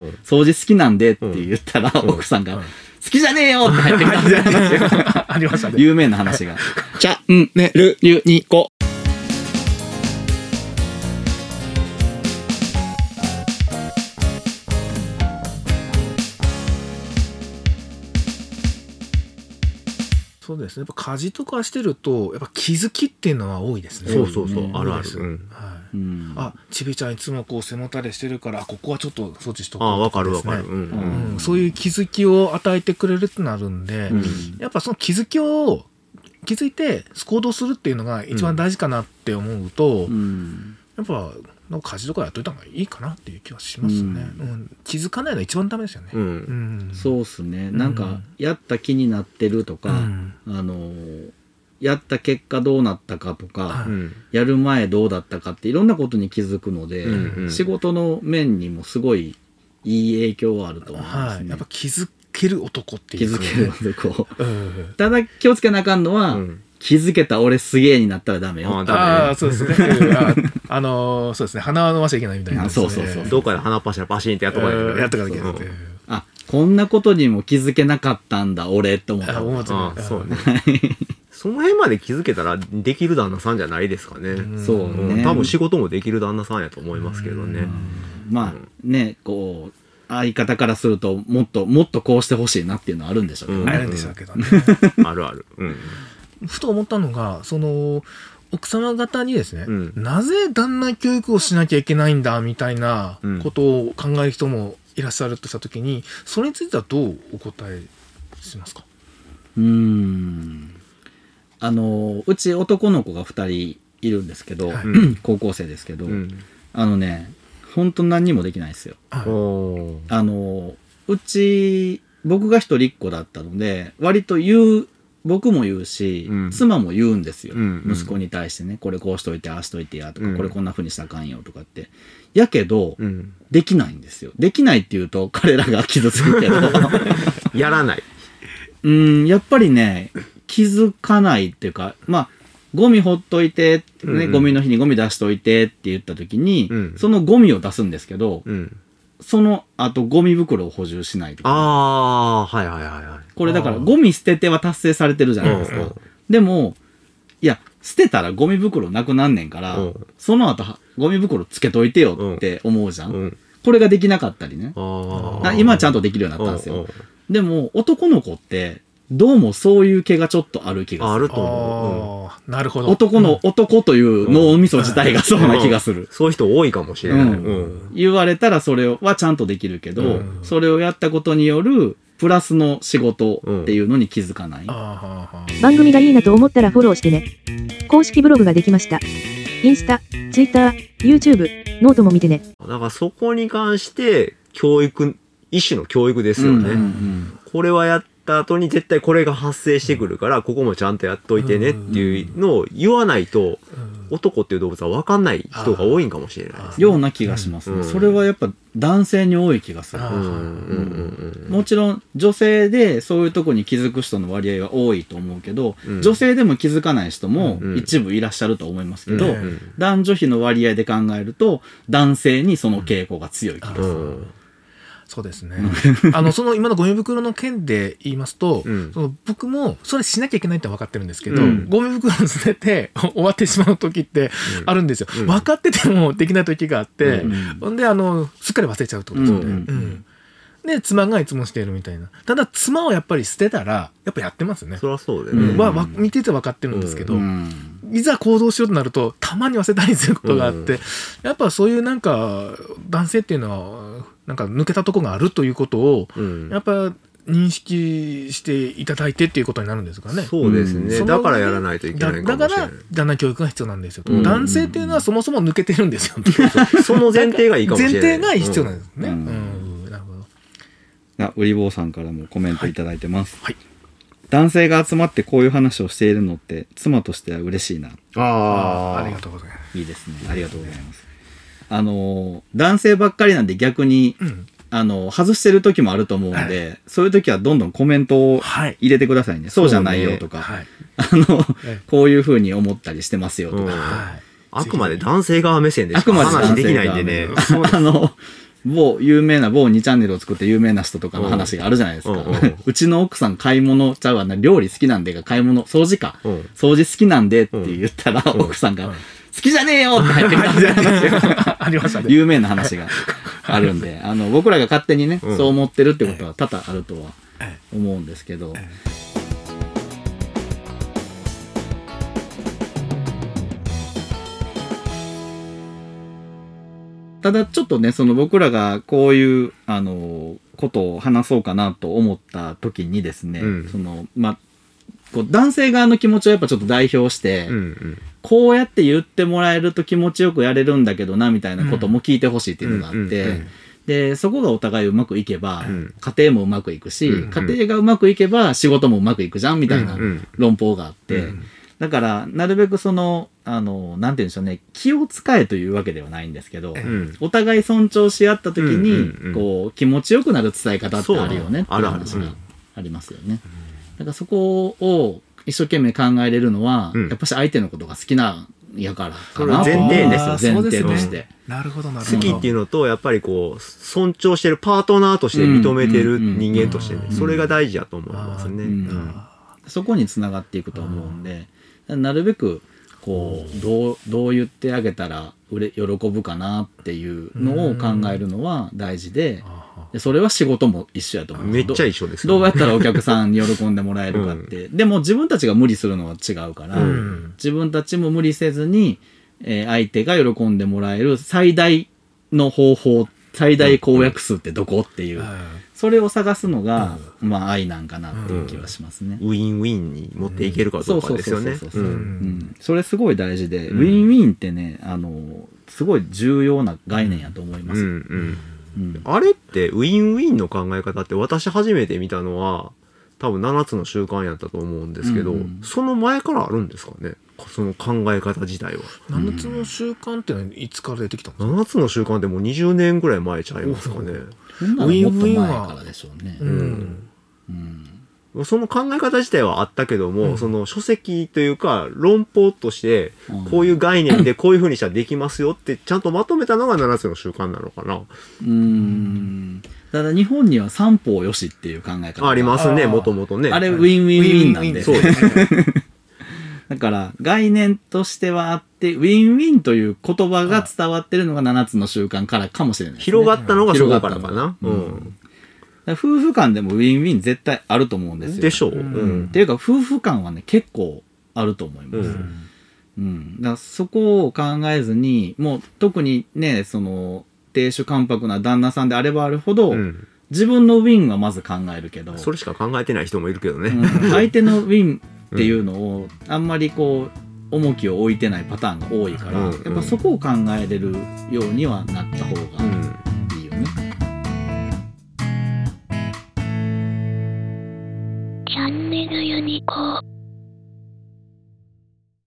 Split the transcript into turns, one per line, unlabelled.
うん
掃除好きなんでって言ったら、
うん
奥さんが、
うん
好きじゃねえよって入ってきた
ありましたね。
有名な話が。
チャンネルユニコ。そうですね。やっぱ家事とかしてると、やっぱ気づきっていうのは多いですね。
そうそうそう
ね
あるある
はい。
うん。
あ、ちびちゃんいつもこう背もたれしてるから、あここはちょっと措置しとこう
ああわかる
とですね。
わかるうん
うん。
うん、そういう気づきを与えてくれるってなるんで、
うん。
やっぱその気づきを気づいて行動するっていうのが一番大事かなって思うと、
うん。
やっぱなんか家事とかやっといた方がいいかなっていう気はしますね、うん。気づかないのが一番ダメですよね。
うん。
うん。
そうっすね。
ん
なんか、やった気になってるとか、
うん。
あの、やった結果どうなったかとか、やる前どうだったかっていろんなことに気づくので、
うんうん
仕事の面にもすごいいい影響はあると思いますね。
はい、やっぱ気づける男っていう。か
気づけるとこ う。
うん。
ただ気をつけなあかんのは、
うん。
気づけた俺すげえになったらダメよ。
あ
ああそうですね。う んああのーそうですね。鼻は伸ばしちゃいけないみたいな、
あそうそうそう。
どっかで鼻っ柱パシンってやっとかないとね
うん。やっとかなきゃいけない
あ、こんなことにも気づけなかったんだ俺って思った。
あ。思って
ああそうねその辺まで気づけたらできる旦那さんじゃないですかね。
うん
そうね。
うん。多分仕事もできる旦那さんやと思いますけどね。
まあね、こう、相方からすると、もっと、もっとこうしてほしいなっていうのはあるんでしょうけど
うん。
ね。
あるんでしょうけどね。
あるある。うん。
ふと思ったのが、その、奥様方にですね、
うん。
なぜ旦那教育をしなきゃいけないんだみたいなことを考える人もいらっしゃるとしたときに、それについてはどうお答えしますか？
うーん。あの、うち男の子が二人いるんですけど、
はい。
高校生ですけど、
うん。
あのね、本当何にもできないですよ。あの、うち、僕が一人っ子だったので、割と言う、僕も言うし、
うん。
妻も言うんですよ、
うんうん。
息子に対してね、これこうしといて、ああしといてやとか、
うん。
これこんな風にしたらあかんよとかって。やけど、
うん。
できないんですよ。できないっていうと、彼らが傷つくけど、
やらない。
うん、やっぱりね、気づかないっていうか、まあ、ゴミほっといて、ね、
うんうん。
ゴミの日にゴミ出しといてって言った時に、
うん。
そのゴミを出すんですけど、
うん。
その後ゴミ袋を補充しないとか。
ああーはいはいはいはい。
これだからゴミ捨てては達成されてるじゃないですか。
うんうん。
でも、いや、捨てたらゴミ袋なくなんねんから
うん、
その後はゴミ袋つけといてよって思うじゃ。
うん。ん
これができなかったりね。今ちゃんとできるようになったんですよ。でも男の子って、どうもそういう毛がちょっとある気がする。
あると思
ああ、なるほど。
男の、男という脳みそ自体がそうな気がする。
そういう人多いかもしれない。
うん
うん
言われたらそれはちゃんとできるけど、
うん
それをやったことによるプラスの仕事っていうのに気づかない。
番組がいいなと思ったらフォローしてね。公式ブログができました。インスタ、ツイッター、YouTube、ノートも見てね。
だからそこに関して、教育、一種の教育ですよね。
うんうん
これはやった後に絶対これが発生してくるから、ここもちゃんとやっといてねっていうのを言わないと、
うん。
男っていう動物は分かんない人が多いんかもしれないですね。
ような気がしますね。
うん。
それはやっぱ男性に多い気がする。
あ
うん。
もちろん女性でそういうとこに気づく人の割合は多いと思うけど、
うん。
女性でも気づかない人も
うん。
一部いらっしゃると思いますけど、
うん。
うん
男女比の割合で考えると男性にその傾向が強い気がする。
うん
そうですね。あの、その今のゴミ袋の件で言いますと、
うん
その僕もそれしなきゃいけないって分かってるんですけど、
うん
ゴミ袋を捨てて 終わってしまう時ってあるんですよ。
うん
分かっててもできない時があって、
うん
ほんで、あの、すっかり忘れちゃうってことですよね。
うん
うんで、妻がいつもしているみたいな。ただ、妻をやっぱり捨てたら、やっぱやってますよね。
そりゃそうだよね。
うん、はわ見てて分かってるんですけど、
うん
いざ行動しようとなると、たまに忘れたりすることがあって、
うん
やっぱそういうなんか、男性っていうのは、なんか抜けたとこがあるということを、
うん
やっぱ認識していただいてっていうことになるんですかね。
そうですね。だからやらないといけないかもしれない
だだから、旦那教育が必要なんですよ。
うん
男性っていうのはそもそも抜けてるんですよ。
その前提がいいかもしれない。
前提が必要なんですね。
う
うんん、なるほど。
あ、ウリボーさんからもコメントいただいてます。
はい
男性が集まってこういう話をしているのって妻としては嬉しいな。
ああ。
ありがとうございます。
いいですね。ありがとうございます。あの、男性ばっかりなんで逆に、
うん。
あの、外してる時もあると思うんで、そういう時はどんどんコメントを
はい。
入れてくださいね。そうじゃないよとか、
はい。
あの
ええ、
こういう風に思ったりしてますよとか。
あくまで男性側目線でしか
あくまで
話できないんでね。
あの、某有名な某2チャンネルを作って有名な人とかの話があるじゃないですか。
う
ちの奥さん買い物ちゃうわな、料理好きなんでが買い物、掃除か。
うん
掃除好きなんでって言ったら、奥さんが、好きじゃねえよって入ってきた
ありましたね。
有名な話があるんで、あの、僕らが勝手にね、
うん。
そう思ってるってことは多々あるとは思うんですけど、ただちょっとね、その僕らがこういう、あの、ことを話そうかなと思った時にですね、
うん。
その、まあ、こう男性側の気持ちをやっぱちょっと代表して、
うんうん。
こうやって言ってもらえると気持ちよくやれるんだけどな、みたいなことも聞いてほしいっていうのがあって、
うんうんうん
で、そこがお互いうまくいけば、
うん。
家庭もうまくいくし、
うん。うん
家庭がうまくいけば仕事もうまくいくじゃん、みたいな
うんうん。
論法があって、
うん。
だから、なるべくその、あの、なんて言うんでしょうね、気を使えというわけではないんですけど、
うん。
お互い尊重し合った時に、
うんうんうん
こう、気持ちよくなる伝え方ってあるよねっていう話がありますよね。だからそこを一生懸命考えれるのは、
うん。
やっぱし相手のことが好きなんやからか
それ
な
前提
ですよ、前提として。
なるほど、なるほど。
好きっていうのと、やっぱりこう、尊重してるパートナーとして認めてる人間としてね
うん、
それが大事だと思いますね。
う
うん。ん
そこにつながっていくと思うんで、なるべく、こう、どう、どう言ってあげたら、うれ、喜ぶかなっていうのを考えるのは大事で、でそれは仕事も一緒やと思う。
めっちゃ
ど
一緒ですよ
どうやったらお客さんに喜んでもらえるかって。でも自分たちが無理するのは違うから、
うん。
自分たちも無理せずに、えー相手が喜んでもらえる最大の方法、最大公約数ってどこっていう、それを探すのが、まあ愛なんかなっていう気はしますね。
ウィンウィンに持っていけるかどうかですよね。
それすごい大事で、
うん。
ウィンウィンってね、あの、すごい重要な概念やと思います。
うんあれってウィンウィンの考え方って私初めて見たのは多分7つの習慣やったと思うんですけど、
うんうん。
その前からあるんですかね？その考え方自体は。
7つの習慣ってのはいつから出てきたんですか
？7つの習慣ってもう20年ぐらい前ちゃいますかね。
ほんならもっと前からでしょうね。
うん。
うん
その考え方自体はあったけども、
うん
その書籍というか論法として
うん
こういう概念でこういうふうにしたらできますよってちゃんとまとめたのが7つの習慣なのかな。
うーん。ただ日本には三方よしっていう考え方が
ありますね、もともとね。
あれウィンウィンウィンなんで。
そうです
だから概念としてはあって、ウィンウィンという言葉が伝わってるのが7つの習慣からかもしれないですね、
広がったのがそこからか
広が
な。
ったのがうんだから夫婦間でもウィンウィン絶対あると思うんですよ。
でしょう。
う
うんん
っていうか夫婦間はね、結構あると思います。
うん
うん。だそこを考えずに、もう特にね、その、亭主関白な旦那さんであればあるほど、
うん
自分のウィンはまず考えるけど、
それしか考えてない人もいるけどね。
うん相手のウィンっていうのを、あんまりこう、重きを置いてないパターンが多いから、
うん。
やっぱそこを考えれるようにはなった方